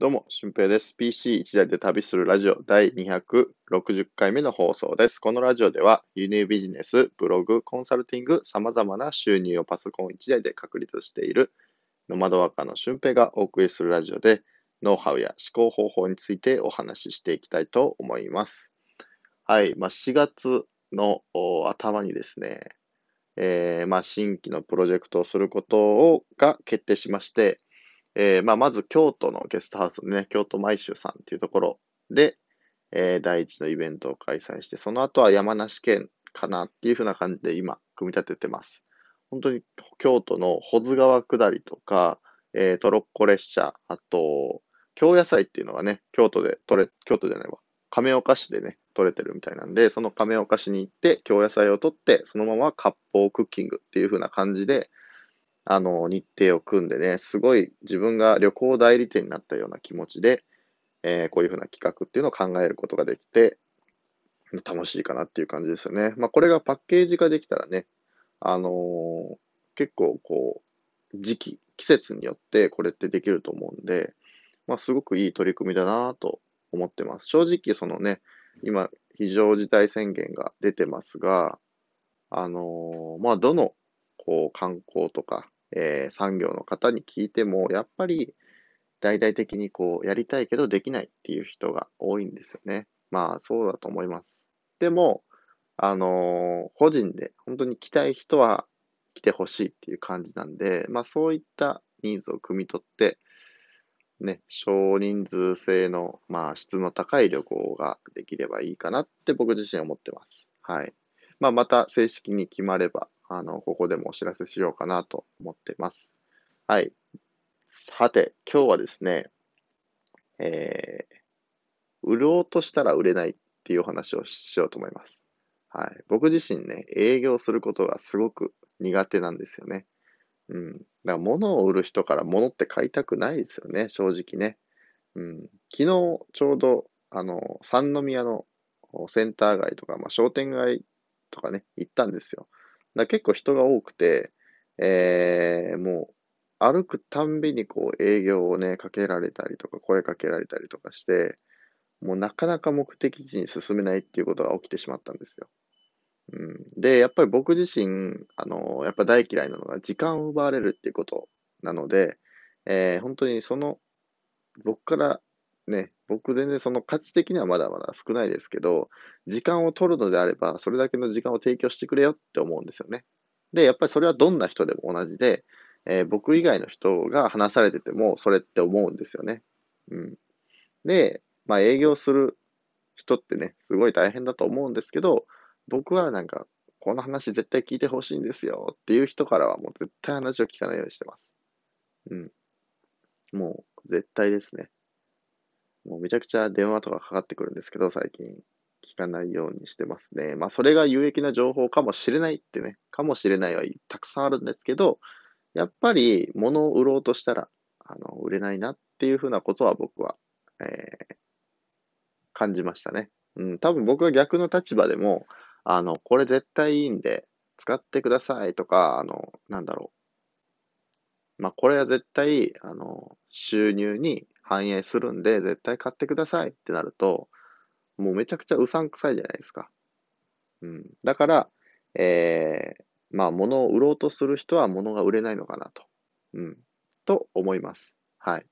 どうも、俊平です。PC 一台で旅するラジオ第260回目の放送です。このラジオでは、輸入ビジネス、ブログ、コンサルティング、様々な収入をパソコン一台で確立しているノマドワーカーの俊平がお送りするラジオで、ノウハウや思考方法についてお話ししていきたいと思います。はい、まあ、4月の頭にですね、えー、まあ、新規のプロジェクトをすることが決定しまして、えー、まあ、まず京都のゲストハウスね、京都舞州さんっていうところで、えー、第一のイベントを開催して、その後は山梨県かなっていうふうな感じで今、組み立ててます。本当に京都の保津川下りとか、えー、トロッコ列車、あと、京野菜っていうのがね、京都で取れ、京都じゃないわ、亀岡市でね、取れてるみたいなんで、その亀岡市に行って、京野菜を取って、そのまま割烹クッキングっていう風な感じで、あの、日程を組んでね、すごい自分が旅行代理店になったような気持ちで、えー、こういうふうな企画っていうのを考えることができて、楽しいかなっていう感じですよね。まあ、これがパッケージ化できたらね、あのー、結構こう、時期、季節によってこれってできると思うんで、まあ、すごくいい取り組みだなと思ってます。正直、そのね、今、非常事態宣言が出てますが、あのー、まあ、どの、こう、観光とか、えー、産業の方に聞いても、やっぱり大々的にこう、やりたいけどできないっていう人が多いんですよね。まあ、そうだと思います。でも、あのー、個人で本当に来たい人は来てほしいっていう感じなんで、まあそういったニーズを汲み取って、ね、少人数制の、まあ質の高い旅行ができればいいかなって僕自身は思ってます。はい。まあまた正式に決まれば、あの、ここでもお知らせしようかなと思ってます。はい。さて、今日はですね、えー、売ろうとしたら売れないっていう話をしようと思います。はい。僕自身ね、営業することがすごく苦手なんですよね。うん。だから物を売る人から物って買いたくないですよね、正直ね。うん。昨日ちょうど、あの、三宮のセンター街とか、まあ、商店街とかね、行ったんですよ。だ結構人が多くて、えー、もう、歩くたんびにこう営業をね、かけられたりとか、声かけられたりとかして、もうなかなか目的地に進めないっていうことが起きてしまったんですよ。うん、で、やっぱり僕自身、あの、やっぱ大嫌いなのが時間を奪われるっていうことなので、えー、本当にその、僕からね、僕全然その価値的にはまだまだ少ないですけど、時間を取るのであれば、それだけの時間を提供してくれよって思うんですよね。で、やっぱりそれはどんな人でも同じで、えー、僕以外の人が話されてても、それって思うんですよね。うん。で、まあ営業する人ってね、すごい大変だと思うんですけど、僕はなんか、この話絶対聞いてほしいんですよっていう人からはもう絶対話を聞かないようにしてます。うん。もう絶対ですね。もうめちゃくちゃ電話とかかかってくるんですけど、最近聞かないようにしてますね。まあそれが有益な情報かもしれないってね、かもしれないはたくさんあるんですけど、やっぱり物を売ろうとしたら、あの、売れないなっていうふうなことは僕は、えー、感じましたね。うん、多分僕が逆の立場でも、あの、これ絶対いいんで、使ってくださいとか、あの、なんだろう。まあ、これは絶対、あの、収入に反映するんで、絶対買ってくださいってなると、もうめちゃくちゃうさんくさいじゃないですか。うん。だから、えー、まあ、物を売ろうとする人は物が売れないのかなと。うん。と思います。はい。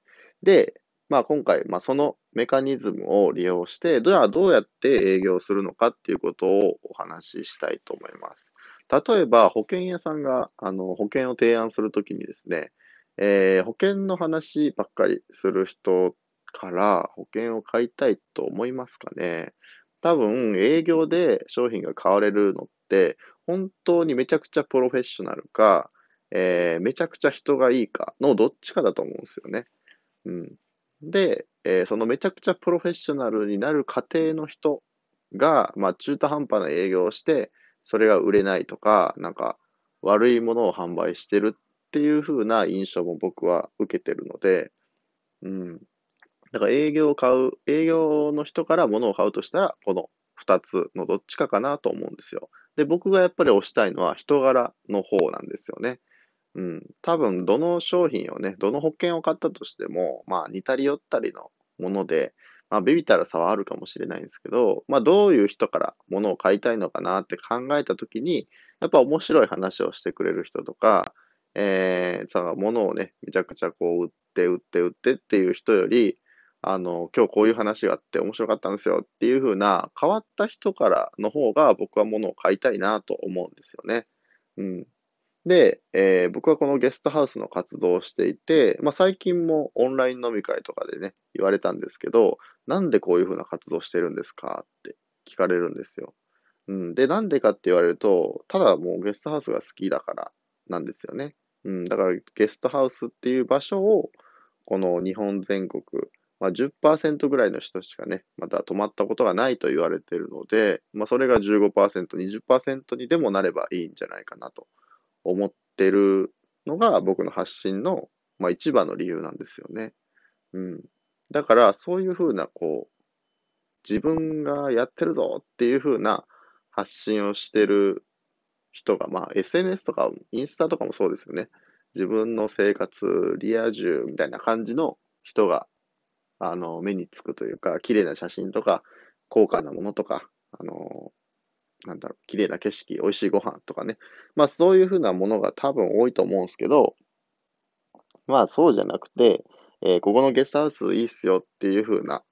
で、まあ今回、まあそのメカニズムを利用して、どうどうやって営業するのかっていうことをお話ししたいと思います。例えば、保険屋さんが、あの、保険を提案するときにですね、えー、保険の話ばっかりする人から保険を買いたいと思いますかね？多分、営業で商品が買われるのって、本当にめちゃくちゃプロフェッショナルか、えー、めちゃくちゃ人がいいかのどっちかだと思うんですよね。うん。で、えー、そのめちゃくちゃプロフェッショナルになる過程の人が、まあ、中途半端な営業をして、それが売れないとか、なんか、悪いものを販売してるっていう風な印象も僕は受けてるので、うん。だから営業を買う、営業の人から物を買うとしたら、この2つのどっちかかなと思うんですよ。で、僕がやっぱり推したいのは人柄の方なんですよね。うん、多分どの商品をね、どの保険を買ったとしても、まあ似たり寄ったりのもので、まあビビたら差はあるかもしれないんですけど、まあどういう人から物を買いたいのかなって考えたときに、やっぱ面白い話をしてくれる人とか、えー、さ、物をね、めちゃくちゃこう売って売って売ってっていう人より、あの、今日こういう話があって面白かったんですよっていう風な変わった人からの方が僕は物を買いたいなと思うんですよね。うん。で、えー、僕はこのゲストハウスの活動をしていて、まあ、最近もオンライン飲み会とかでね、言われたんですけど、なんでこういうふうな活動してるんですかって聞かれるんですよ。うん。で、なんでかって言われると、ただもうゲストハウスが好きだからなんですよね。うん。だからゲストハウスっていう場所を、この日本全国、まあ、10%ぐらいの人しかね、まだ泊まったことがないと言われているので、まあ、それが15%、20%にでもなればいいんじゃないかなと思ってるのが僕の発信の、まあ、一番の理由なんですよね。うん。だから、そういうふうな、こう、自分がやってるぞっていうふうな発信をしてる人が、まあ、SNS とか、インスタとかもそうですよね。自分の生活、リア充みたいな感じの人が、あの、目につくというか、綺麗な写真とか、高価なものとか、あの、なんだろう、綺麗な景色、美味しいご飯とかね。まあそういうふうなものが多分多いと思うんですけど、まあそうじゃなくて、えー、ここのゲストハウスいいっすよっていうふうな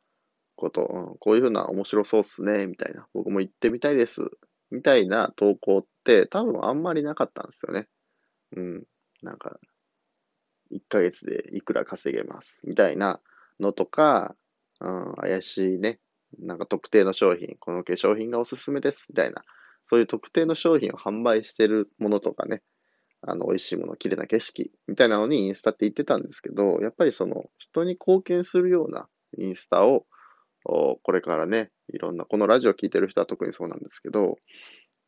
こと、うん、こういうふうな面白そうっすね、みたいな。僕も行ってみたいです、みたいな投稿って多分あんまりなかったんですよね。うん。なんか、1ヶ月でいくら稼げます、みたいなのとか、うん、怪しいね、なんか特定の商品、この化粧品がおすすめです、みたいな、そういう特定の商品を販売してるものとかね、あの、美味しいもの、綺麗な景色、みたいなのにインスタって言ってたんですけど、やっぱりその、人に貢献するようなインスタを、これからね、いろんな、このラジオ聞いてる人は特にそうなんですけど、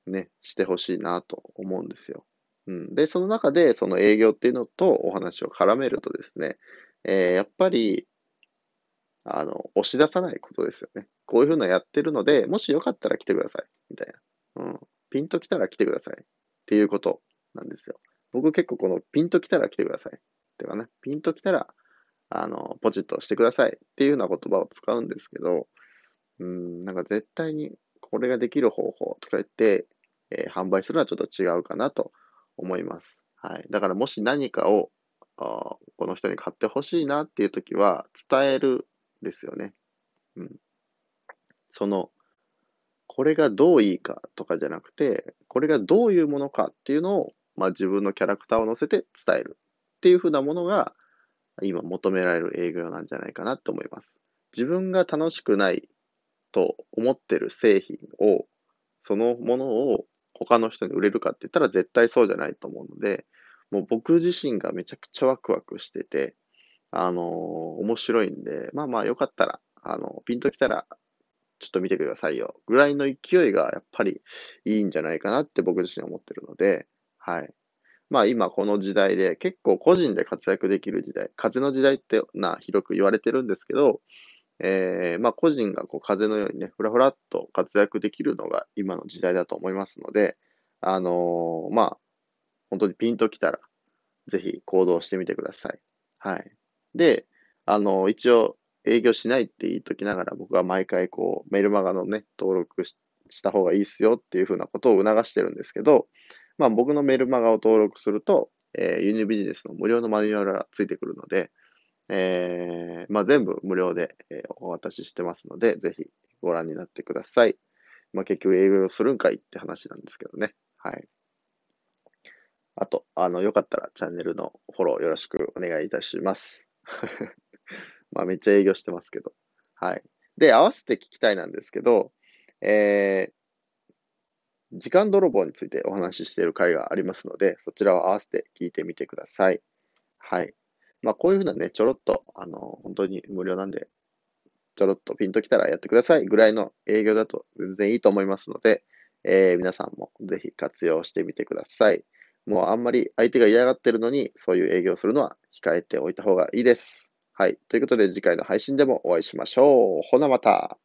ね、してほしいなと思うんですよ。うん。で、その中で、その営業っていうのとお話を絡めるとですね、えー、やっぱり、あの、押し出さないことですよね。こういうふうなやってるので、もしよかったら来てください。みたいな。うん。ピンと来たら来てください。っていうことなんですよ。僕結構このピンと来たら来てください。っていうかね、ピンと来たら、あの、ポチッとしてくださいっていうような言葉を使うんですけど、うん、なんか絶対にこれができる方法とか言って、えー、販売するのはちょっと違うかなと思います。はい。だからもし何かを、あこの人に買ってほしいなっていう時は伝えるですよね。うん。その、これがどういいかとかじゃなくて、これがどういうものかっていうのを、まあ、自分のキャラクターを乗せて伝えるっていうふうなものが、今求められる営業なんじゃないかなと思います。自分が楽しくないと思ってる製品を、そのものを他の人に売れるかって言ったら絶対そうじゃないと思うので、もう僕自身がめちゃくちゃワクワクしてて、あのー、面白いんで、まあまあよかったら、あの、ピンときたら、ちょっと見てくださいよ。ぐらいの勢いがやっぱりいいんじゃないかなって僕自身思ってるので、はい。まあ今この時代で結構個人で活躍できる時代、風の時代ってな、広く言われてるんですけど、えー、まあ個人がこう風のようにね、ふらふらっと活躍できるのが今の時代だと思いますので、あのー、まあ、本当にピンときたら、ぜひ行動してみてください。はい。で、あの、一応営業しないって言いときながら僕は毎回こうメルマガのね、登録した方がいいっすよっていうふうなことを促してるんですけど、まあ僕のメルマガを登録すると、えー、輸入ビジネスの無料のマニュアルがついてくるので、えー、まあ全部無料で、え、お渡ししてますので、ぜひご覧になってください。まあ結局営業するんかいって話なんですけどね。はい。あと、あの、よかったらチャンネルのフォローよろしくお願いいたします。まあめっちゃ営業してますけど。はい。で、合わせて聞きたいなんですけど、えー、時間泥棒についてお話ししている回がありますので、そちらを合わせて聞いてみてください。はい。まあこういうふうなね、ちょろっと、あの、本当に無料なんで、ちょろっとピンときたらやってくださいぐらいの営業だと全然いいと思いますので、えー、皆さんもぜひ活用してみてください。もうあんまり相手が嫌がってるのに、そういう営業するのは控えておいた方がいいです。はい。ということで次回の配信でもお会いしましょう。ほなまた。